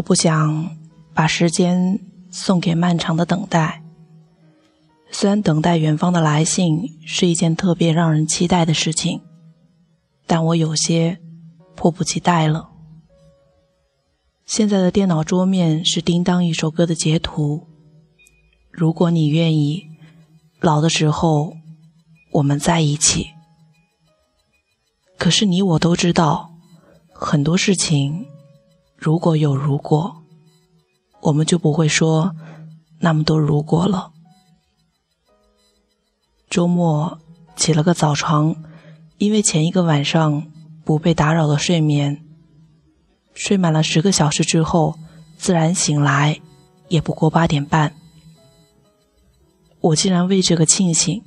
我不想把时间送给漫长的等待。虽然等待远方的来信是一件特别让人期待的事情，但我有些迫不及待了。现在的电脑桌面是《叮当》一首歌的截图。如果你愿意，老的时候我们在一起。可是你我都知道，很多事情如果有如果，我们就不会说那么多如果了。周末起了个早床，因为前一个晚上不被打扰的睡眠，睡满了十个小时之后，自然醒来也不过八点半。我竟然为这个庆幸，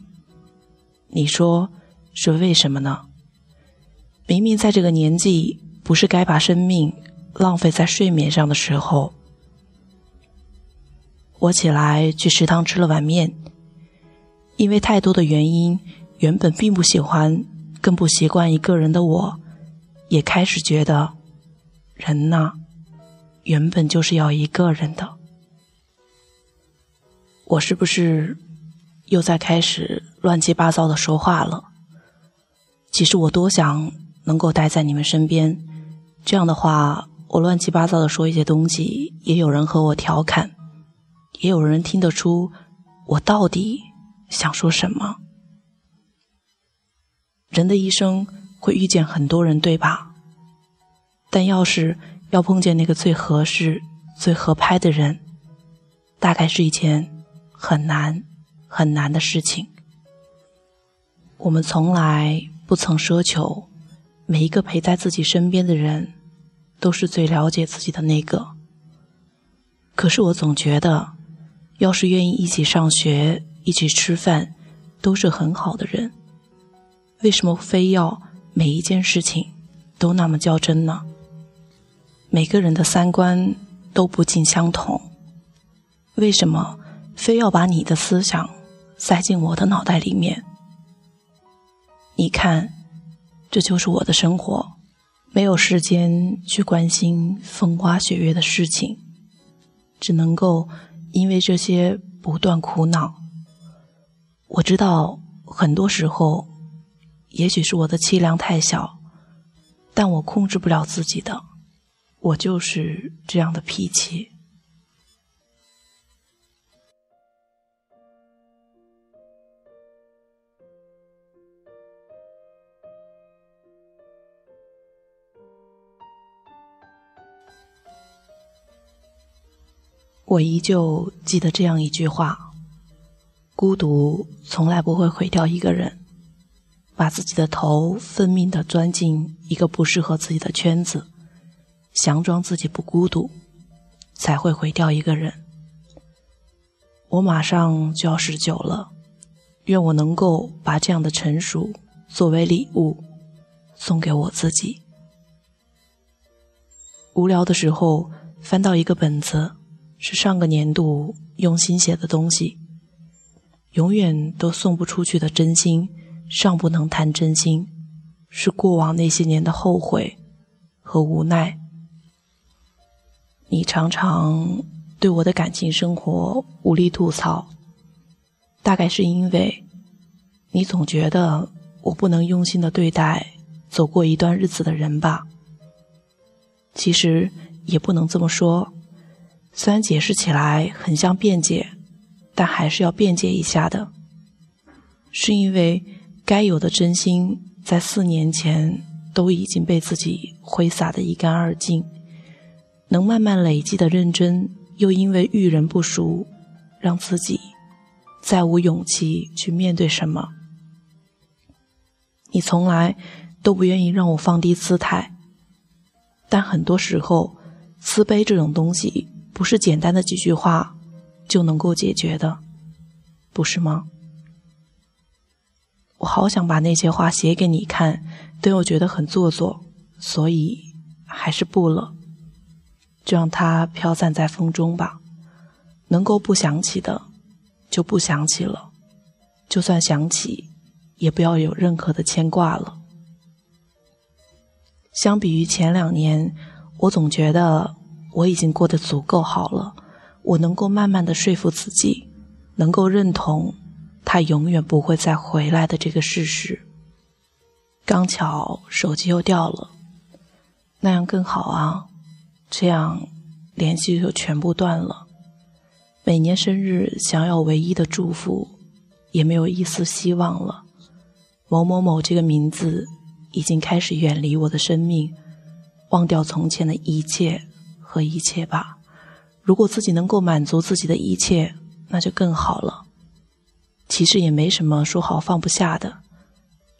你说是为什么呢？明明在这个年纪，不是该把生命浪费在睡眠上的时候。我起来去食堂吃了碗面。因为太多的原因，原本并不喜欢、更不习惯一个人的我，也开始觉得，人呐，原本就是要一个人的。我是不是又在开始乱七八糟的说话了？其实我多想能够待在你们身边，这样的话，我乱七八糟的说一些东西，也有人和我调侃，也有人听得出我到底。想说什么？人的一生会遇见很多人，对吧？但要是要碰见那个最合适、最合拍的人，大概是一件很难很难的事情。我们从来不曾奢求每一个陪在自己身边的人都是最了解自己的那个。可是我总觉得，要是愿意一起上学。一起吃饭，都是很好的人，为什么非要每一件事情都那么较真呢？每个人的三观都不尽相同，为什么非要把你的思想塞进我的脑袋里面？你看，这就是我的生活，没有时间去关心风花雪月的事情，只能够因为这些不断苦恼。我知道，很多时候，也许是我的气量太小，但我控制不了自己的，我就是这样的脾气。我依旧记得这样一句话。孤独从来不会毁掉一个人，把自己的头分命的钻进一个不适合自己的圈子，强装自己不孤独，才会毁掉一个人。我马上就要十九了，愿我能够把这样的成熟作为礼物，送给我自己。无聊的时候翻到一个本子，是上个年度用心写的东西。永远都送不出去的真心，尚不能谈真心，是过往那些年的后悔和无奈。你常常对我的感情生活无力吐槽，大概是因为你总觉得我不能用心的对待走过一段日子的人吧？其实也不能这么说，虽然解释起来很像辩解。但还是要辩解一下的，是因为该有的真心在四年前都已经被自己挥洒得一干二净，能慢慢累积的认真，又因为遇人不熟，让自己再无勇气去面对什么。你从来都不愿意让我放低姿态，但很多时候，慈悲这种东西不是简单的几句话。就能够解决的，不是吗？我好想把那些话写给你看，但又觉得很做作，所以还是不了，就让它飘散在风中吧。能够不想起的，就不想起了；就算想起，也不要有任何的牵挂了。相比于前两年，我总觉得我已经过得足够好了，我能够慢慢的说服自己，能够认同他永远不会再回来的这个事实。刚巧手机又掉了，那样更好啊，这样联系就全部断了。每年生日想要唯一的祝福，也没有一丝希望了。某某某这个名字已经开始远离我的生命，忘掉从前的一切和一切吧。如果自己能够满足自己的一切，那就更好了。其实也没什么说好放不下的，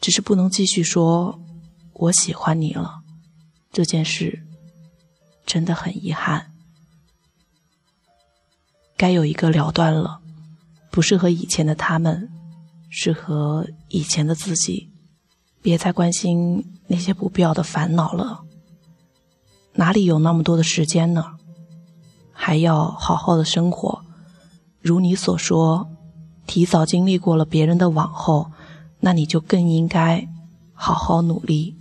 只是不能继续说我喜欢你了。这件事真的很遗憾。该有一个了断了，不是和以前的他们，是和以前的自己。别再关心那些不必要的烦恼了，哪里有那么多的时间呢？还要好好的生活。如你所说，提早经历过了别人的往后，那你就更应该好好努力。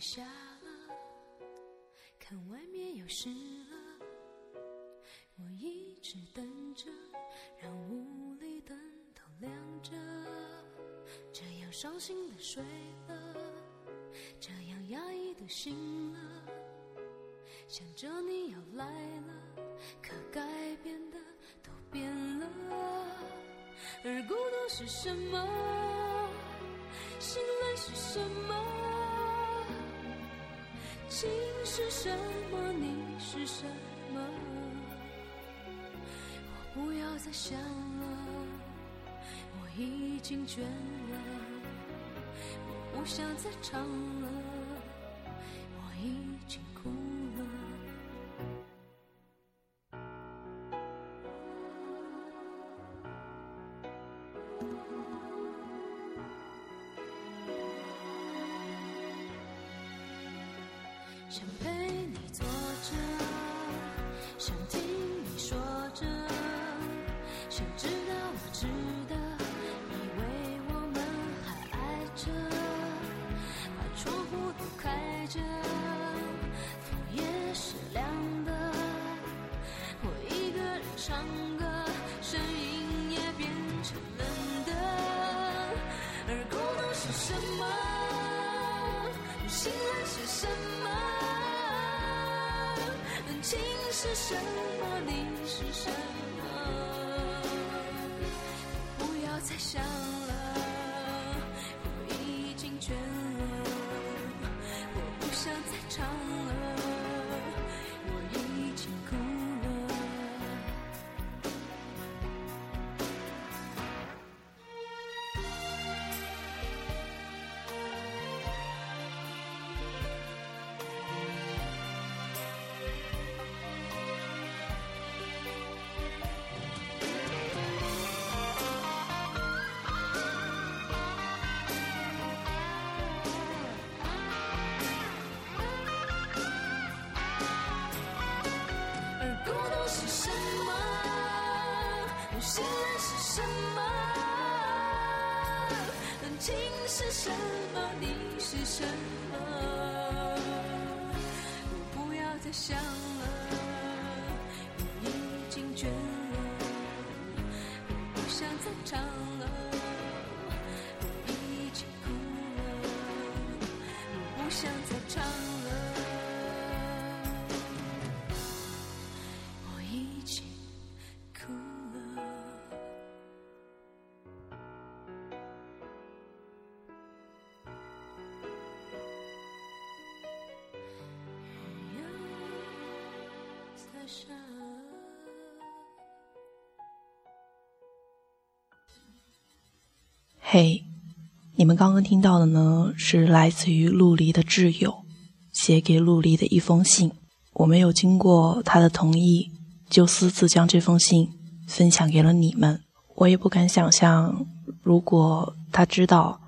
下了，看外面又湿了。我一直等着，让屋里灯都亮着，这样伤心的睡了，这样压抑的醒了，想着你要来了，可改变的都变了。而孤独是什么？心冷是什么？心是什么？你是什么？我不要再想了，我已经倦了，我不想再唱了，是什么？心冷是什么？情是什么？你是什么？想了，你已经倦了，我不想再唱了，我已经哭了，我不想再唱嘿，你们刚刚听到的呢，是来自于陆离的挚友写给陆离的一封信。我没有经过他的同意，就私自将这封信分享给了你们。我也不敢想象，如果他知道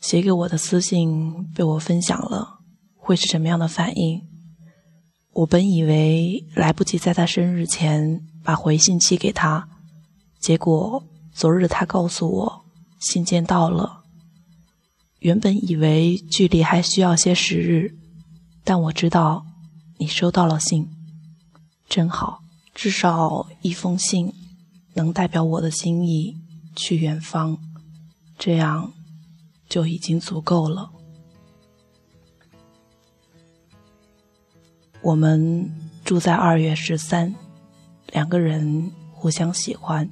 写给我的私信被我分享了，会是什么样的反应。我本以为来不及在他生日前把回信寄给他，结果昨日他告诉我信件到了。原本以为距离还需要些时日，但我知道你收到了信，真好，至少一封信能代表我的心意去远方，这样就已经足够了。我们住在二月十三，两个人互相喜欢。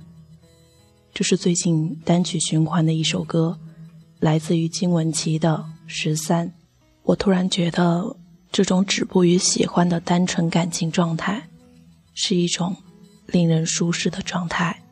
这是最近单曲循环的一首歌，来自于金玟岐的《十三》。我突然觉得，这种止步于喜欢的单纯感情状态，是一种令人舒适的状态。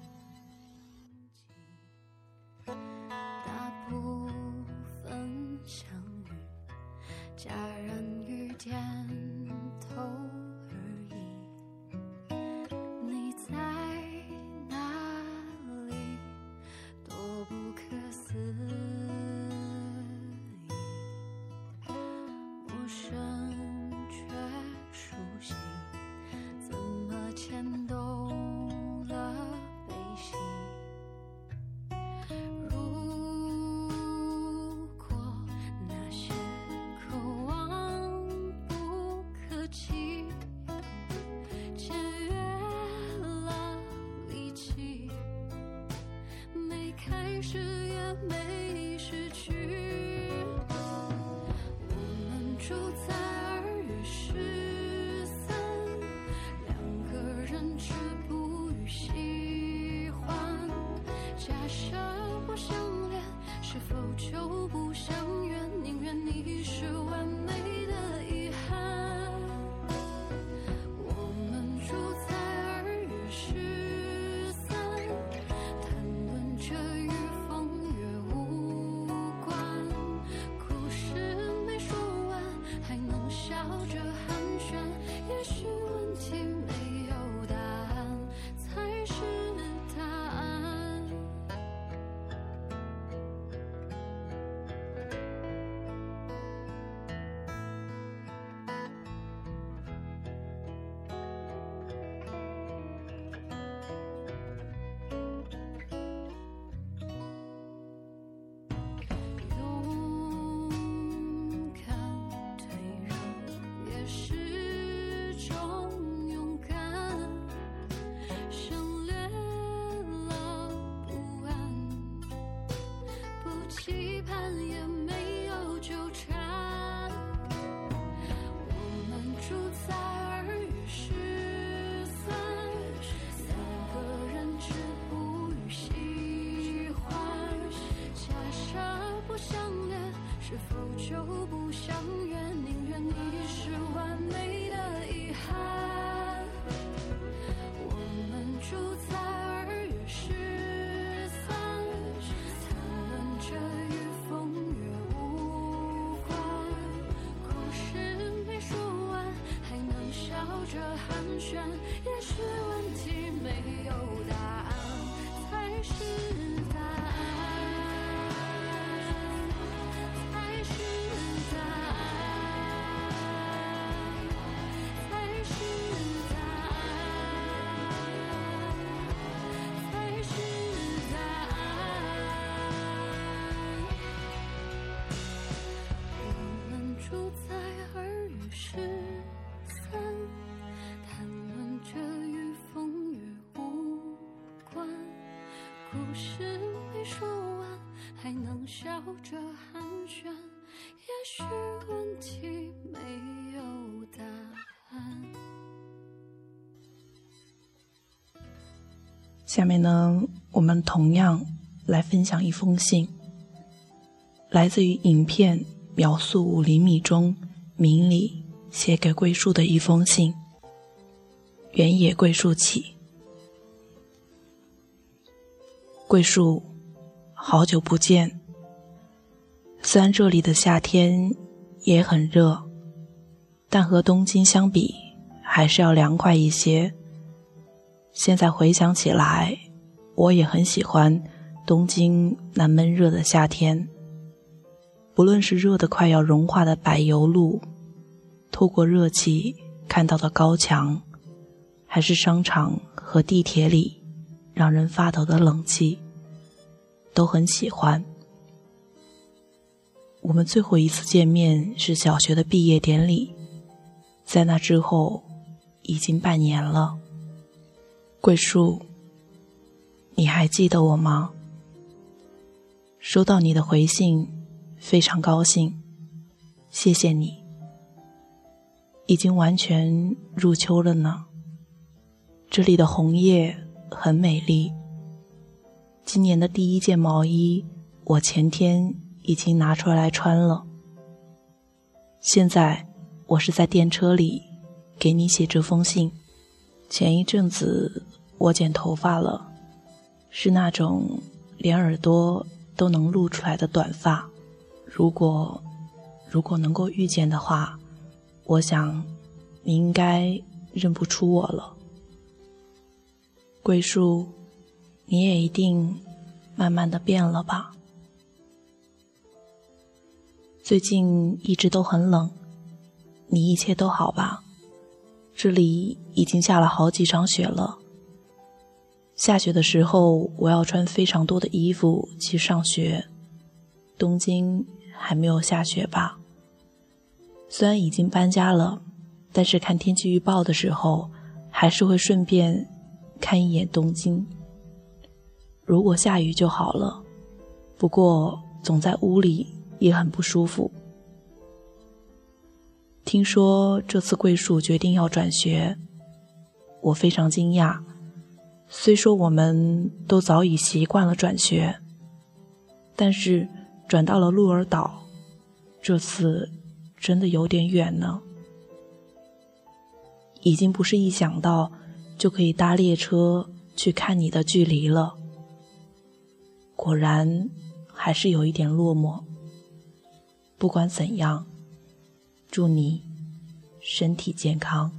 着寒暄。笑着寒暄。也许问题没有答案。下面呢，我们同样来分享一封信，来自于影片《秒速五厘米》中明里写给桂树的一封信。原野桂树起。桂树，好久不见。虽然这里的夏天也很热，但和东京相比，还是要凉快一些。现在回想起来，我也很喜欢东京那闷热的夏天。不论是热得快要融化的柏油路，透过热气看到的高墙，还是商场和地铁里让人发抖的冷气，都很喜欢。我们最后一次见面是小学的毕业典礼，在那之后已经半年了。桂树，你还记得我吗？收到你的回信，非常高兴，谢谢你。已经完全入秋了呢，这里的红叶很美丽。今年的第一件毛衣，我前天。已经拿出来穿了。现在我是在电车里给你写这封信。前一阵子我剪头发了，是那种连耳朵都能露出来的短发。如果如果能够遇见的话，我想你应该认不出我了。桂树，你也一定慢慢的变了吧？最近一直都很冷，你一切都好吧？这里已经下了好几场雪了。下雪的时候，我要穿非常多的衣服去上学。东京还没有下雪吧？虽然已经搬家了，但是看天气预报的时候，还是会顺便看一眼东京。如果下雨就好了，不过总在屋里。也很不舒服。听说这次桂树决定要转学，我非常惊讶。虽说我们都早已习惯了转学，但是转到了鹿儿岛，这次真的有点远呢。已经不是一想到就可以搭列车去看你的距离了。果然，还是有一点落寞。不管怎样，祝你身体健康。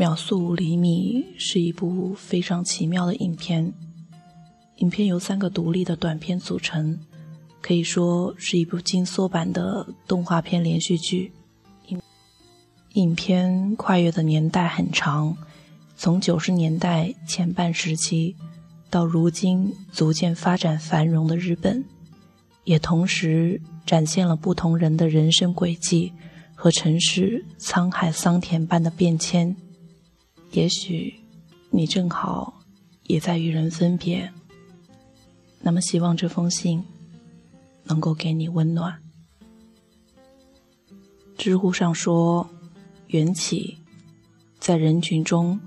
秒速五厘米是一部非常奇妙的影片。影片由三个独立的短片组成，可以说是一部精缩版的动画片连续剧。影影片跨越的年代很长，从九十年代前半时期到如今逐渐发展繁荣的日本，也同时展现了不同人的人生轨迹和城市沧海桑田般的变迁。也许你正好也在与人分别，那么希望这封信能够给你温暖。知乎上说：“缘起，在人群中，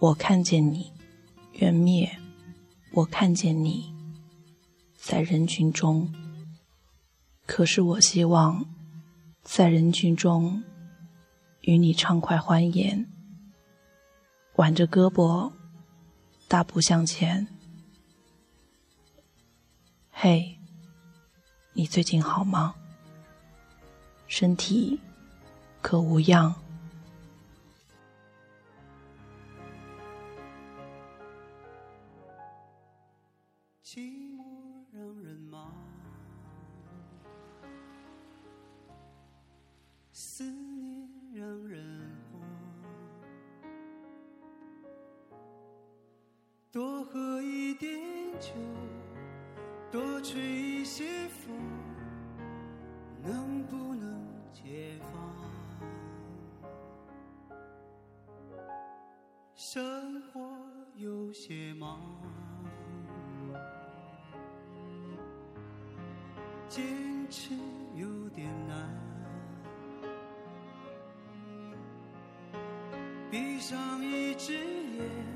我看见你；缘灭，我看见你，在人群中。可是我希望，在人群中与你畅快欢颜。”挽着胳膊，大步向前。嘿，你最近好吗？身体可无恙？寂寞让人忙，多喝一点酒多吹一些风能不能解放？生活有些忙坚持有点难。闭上一只眼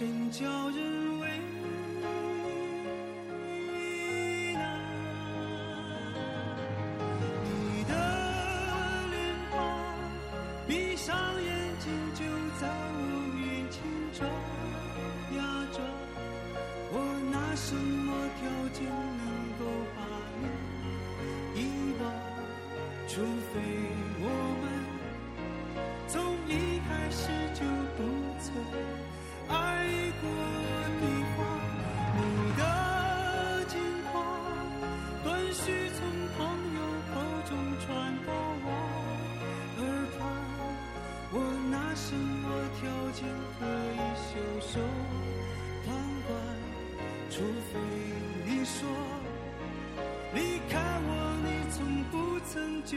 真叫人为难。你的脸庞，闭上眼睛就在我面前转呀转，我拿什么条件能够把你遗忘？除非我们从一开始就不曾爱过对方。你的近况断续从朋友口中传到我耳旁，我拿什么条件可以袖手旁观？除非你说离开我，你从不曾觉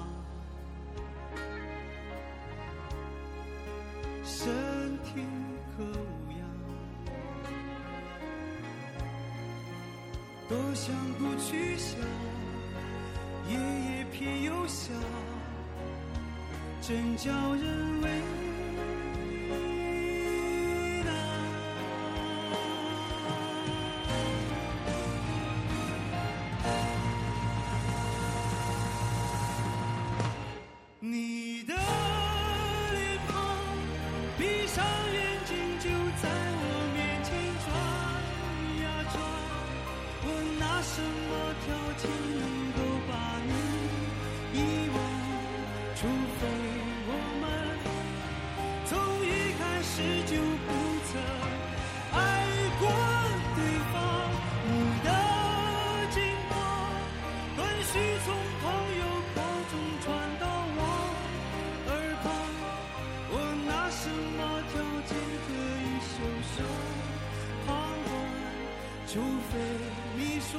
身体可无恙？多想不去想，夜夜偏又想，真叫人为就不曾爱过对方。你的寂寞，断续从朋友口中传到我耳旁，我拿什么条件可以袖手旁观？除非你说